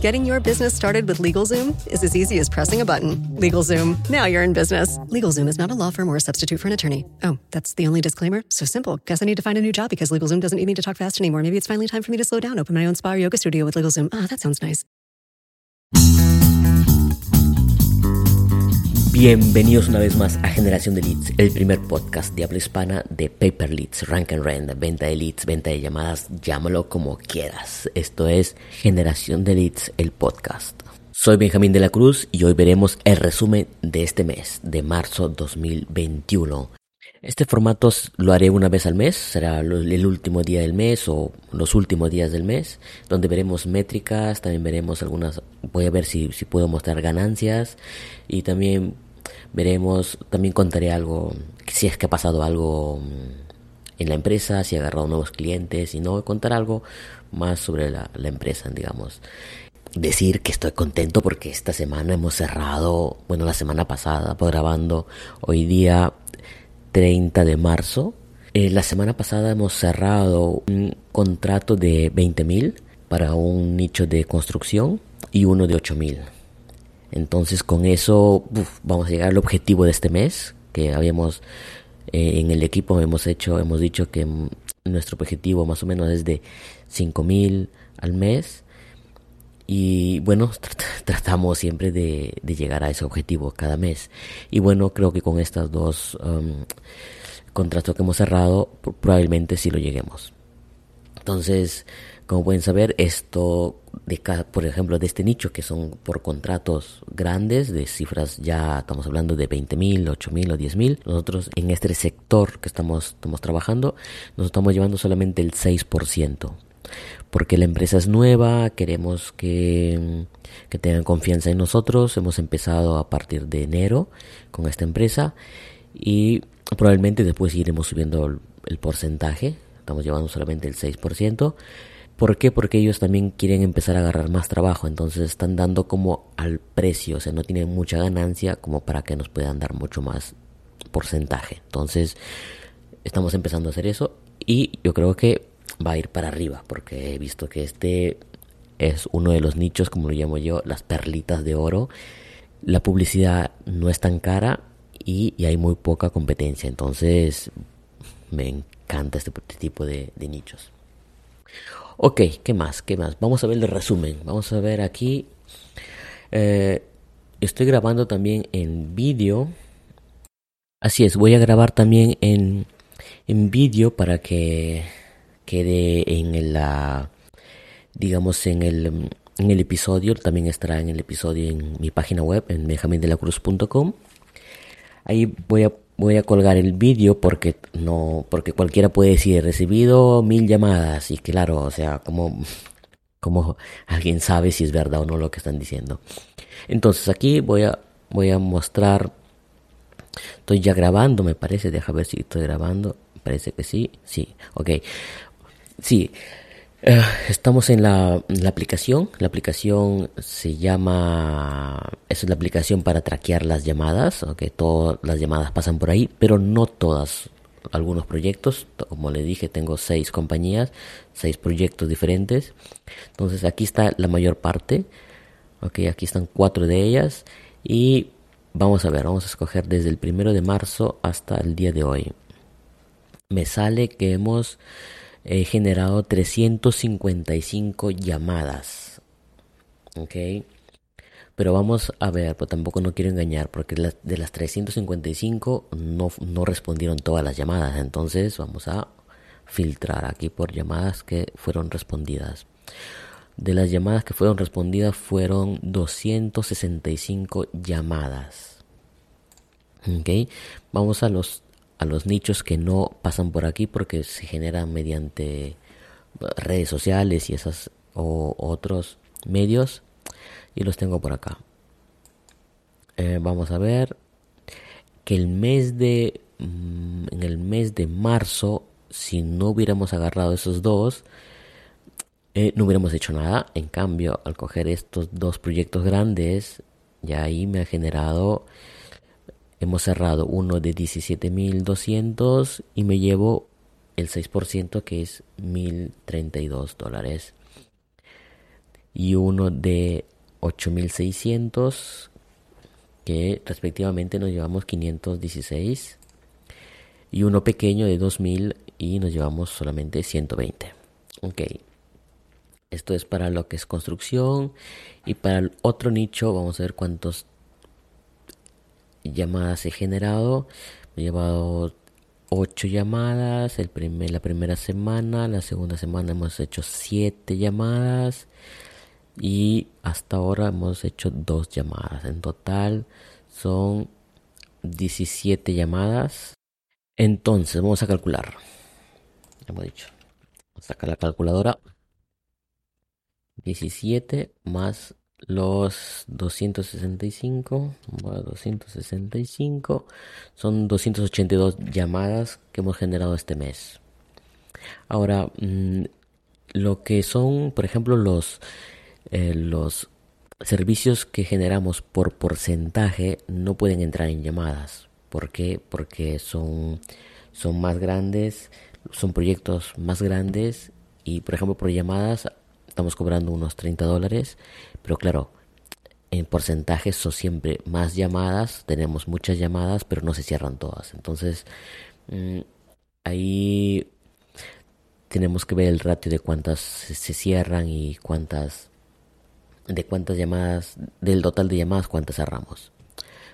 Getting your business started with LegalZoom is as easy as pressing a button. LegalZoom, now you're in business. LegalZoom is not a law firm or a substitute for an attorney. Oh, that's the only disclaimer? So simple. Guess I need to find a new job because LegalZoom doesn't need me to talk fast anymore. Maybe it's finally time for me to slow down, open my own spa or yoga studio with LegalZoom. Ah, that sounds nice. Bienvenidos una vez más a Generación de Leads, el primer podcast de habla hispana de Paper Leads, Rank and Rent, venta de leads, venta de llamadas, llámalo como quieras. Esto es Generación de Leads, el podcast. Soy Benjamín de la Cruz y hoy veremos el resumen de este mes, de marzo 2021. Este formato lo haré una vez al mes, será el último día del mes o los últimos días del mes, donde veremos métricas, también veremos algunas, voy a ver si, si puedo mostrar ganancias y también Veremos, también contaré algo, si es que ha pasado algo mm, en la empresa, si he agarrado nuevos clientes, y no, contar algo más sobre la, empresa, digamos. Decir que estoy contento porque esta semana hemos cerrado, bueno, la semana pasada, pues grabando hoy día 30 de marzo. Eh, la semana pasada hemos cerrado un contrato de 20 mil para un nicho de construcción y uno de 8 mil. Entonces con eso vamos a llegar al objetivo de este mes que habíamos eh, en el equipo hemos hecho, hemos dicho que nuestro objetivo más o menos es de 5000 al mes y bueno, tratamos siempre de, llegar a ese objetivo cada mes. Y bueno, creo que con estos dos um, contratos que hemos cerrado, probablemente sí lo lleguemos. Entonces, como pueden saber, esto, de por ejemplo, de este nicho, que son por contratos grandes, de cifras ya estamos hablando de 20 mil, 8 mil o 10 mil, nosotros en este sector que estamos, estamos trabajando, nos estamos llevando solamente el 6%. Porque la empresa es nueva, queremos que, que tengan confianza en nosotros. Hemos empezado a partir de enero con esta empresa y probablemente después iremos subiendo el, el porcentaje. Estamos llevando solamente el 6%. ¿Por qué? Porque ellos también quieren empezar a agarrar más trabajo, entonces están dando como al precio, o sea, no tienen mucha ganancia como para que nos puedan dar mucho más porcentaje. Entonces, estamos empezando a hacer eso y yo creo que va a ir para arriba, porque he visto que este es uno de los nichos, como lo llamo yo, las perlitas de oro. La publicidad no es tan cara y, hay muy poca competencia, entonces me encanta este tipo de nichos. Ok, ¿qué más? ¿Qué más? Vamos a ver el resumen. Vamos a ver aquí. Eh, estoy grabando también en vídeo. Así es, voy a grabar también en, en vídeo para que quede en la, digamos, en el, en el episodio. También estará en el episodio en mi página web, en benjamindelacruz.com. Ahí voy a voy a colgar el vídeo porque no porque cualquiera puede decir recibido mil llamadas y claro o sea como como alguien sabe si es verdad o no lo que están diciendo entonces aquí voy a voy a mostrar. Estoy ya grabando me parece. Deja ver si estoy grabando. Parece que sí. Sí ok. Sí eh, estamos en la, aplicación. La aplicación se llama. Es la aplicación para traquear las llamadas. Okay, todas las llamadas pasan por ahí, pero no todas. Algunos proyectos, como le dije, tengo seis compañías, seis proyectos diferentes. Entonces aquí está la mayor parte. Ok, aquí están cuatro de ellas. Y vamos a ver, vamos a escoger desde el primero de marzo hasta el día de hoy. Me sale que hemos he generado 355 llamadas. ¿Ok? Pero vamos a ver, pero tampoco no quiero engañar, porque de las 355 no, no respondieron todas las llamadas. Entonces vamos a filtrar aquí por llamadas que fueron respondidas. De las llamadas que fueron respondidas fueron 265 llamadas. ¿Ok? Vamos a los a los nichos que no pasan por aquí porque se generan mediante redes sociales y esas o otros medios y los tengo por acá. Eh, vamos a ver que el mes de mm, en el mes de marzo si no hubiéramos agarrado esos dos eh, no hubiéramos hecho nada. En cambio al coger estos dos proyectos grandes ya ahí me ha generado Hemos cerrado uno de 17.200 y me llevo el 6% que es 1.032 dólares. y uno de 8600 que respectivamente nos llevamos 516 y uno pequeño de 2000 y nos llevamos solamente 120. Ok. Esto es para lo que es construcción y para el otro nicho vamos a ver cuántos llamadas he generado. he llevado 8 llamadas el primer, la primera semana, la segunda semana hemos hecho 7 llamadas y hasta ahora hemos hecho 2 llamadas. En total son 17 llamadas. Entonces vamos a calcular. Hemos dicho. Saca la calculadora. 17 más los 265, 265 son 282 llamadas que hemos generado este mes. Ahora, mm, lo que son, por ejemplo, los, eh, los servicios que generamos por porcentaje no pueden entrar en llamadas. ¿Por qué? Porque son, son más grandes, son proyectos más grandes y, por ejemplo, por llamadas estamos cobrando unos 30 dólares, pero claro, en porcentajes son siempre más llamadas, tenemos muchas llamadas, pero no se cierran todas. Entonces, mm, ahí tenemos que ver el ratio de cuántas se cierran y cuántas de cuántas llamadas del total de llamadas cuántas cerramos.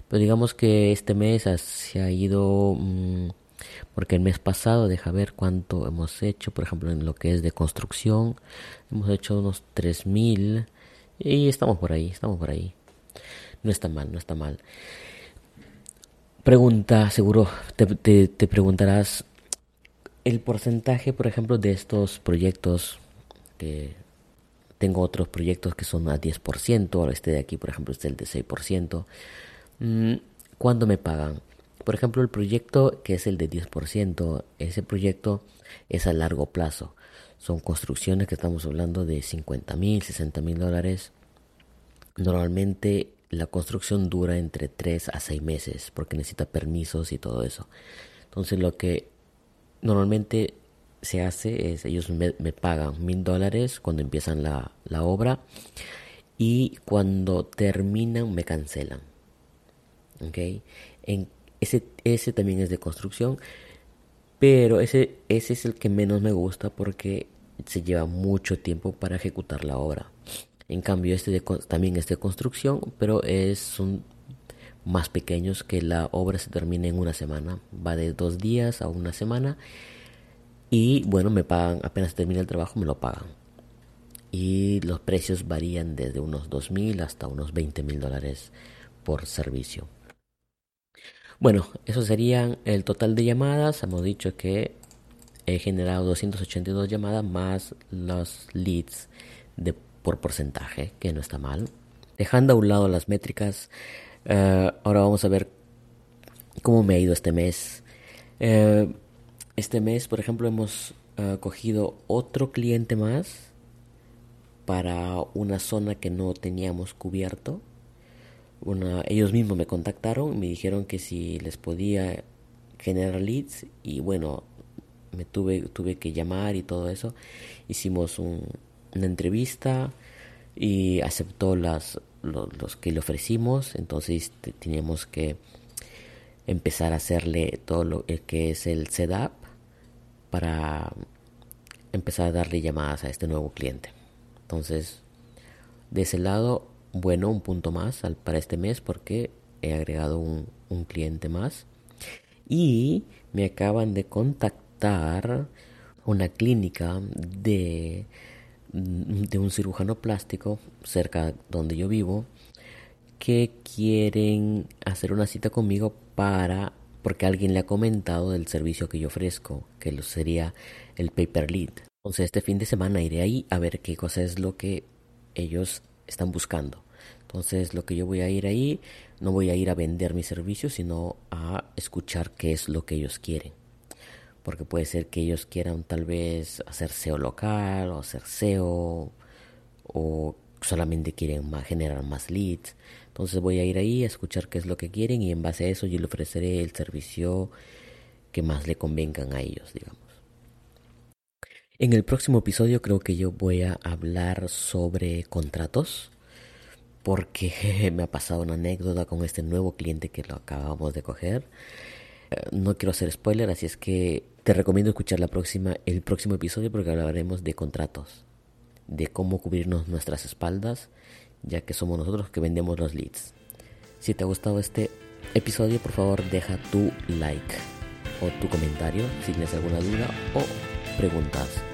Pero digamos que este mes se ha ido mm, porque el mes pasado, deja ver cuánto hemos hecho, por ejemplo, en lo que es de construcción, hemos hecho unos 3000 y estamos por ahí, estamos por ahí. No está mal, no está mal. Pregunta, seguro te, te, preguntarás el porcentaje, por ejemplo, de estos proyectos que tengo otros proyectos que son a 10%, este de aquí, por ejemplo, es el de 6%. Mm, ¿Cuándo me pagan? Por ejemplo, el proyecto que es el de 10%, ese proyecto es a largo plazo. Son construcciones que estamos hablando de 50 mil, 60 mil dólares. Normalmente la construcción dura entre 3 a 6 meses porque necesita permisos y todo eso. Entonces lo que normalmente se hace es ellos me, pagan mil dólares cuando empiezan la, la obra y cuando terminan me cancelan. ¿ok? En ese, también es de construcción, pero ese, ese es el que menos me gusta porque se lleva mucho tiempo para ejecutar la obra. En cambio, este también es de construcción, pero es, son más pequeños que la obra se termina en una semana. Va de dos días a una semana. Y bueno, me pagan, apenas termina el trabajo, me lo pagan. Y los precios varían desde unos dos mil hasta unos 20 mil dólares por servicio. Bueno, eso serían el total de llamadas. Hemos dicho que he generado 282 llamadas más los leads de, por porcentaje, que no está mal. Dejando a un lado las métricas, eh, ahora vamos a ver cómo me ha ido este mes. Eh, este mes, por ejemplo, hemos eh, cogido otro cliente más para una zona que no teníamos cubierto ellos mismos me contactaron, me dijeron que si les podía generar leads y bueno, me tuve, tuve que llamar y todo eso. Hicimos una entrevista y aceptó las, los, que le ofrecimos, entonces teníamos que empezar a hacerle todo lo que es el setup para empezar a darle llamadas a este nuevo cliente. Entonces, de ese lado bueno, un punto más para este mes porque he agregado un, un cliente más. Y me acaban de contactar una clínica de, de un cirujano plástico cerca donde yo vivo que quieren hacer una cita conmigo para porque alguien le ha comentado del servicio que yo ofrezco, que sería el paper lead. Entonces este fin de semana iré ahí a ver qué cosa es lo que ellos están buscando. Entonces lo que yo voy a ir ahí, no voy a ir a vender mi servicio, sino a escuchar qué es lo que ellos quieren. Porque puede ser que ellos quieran tal vez hacer SEO local o hacer SEO o solamente quieren generar más leads. Entonces voy a ir ahí a escuchar qué es lo que quieren y en base a eso yo le ofreceré el servicio que más le convengan a ellos, digamos. En el próximo episodio creo que yo voy a hablar sobre contratos porque me ha pasado una anécdota con este nuevo cliente que lo acabamos de coger. Eh, no quiero hacer spoiler, así es que te recomiendo escuchar la próxima, el próximo episodio porque hablaremos de contratos, de cómo cubrirnos nuestras espaldas, ya que somos nosotros que vendemos los leads. Si te ha gustado este episodio, por favor deja tu like o tu comentario si tienes alguna duda o preguntas.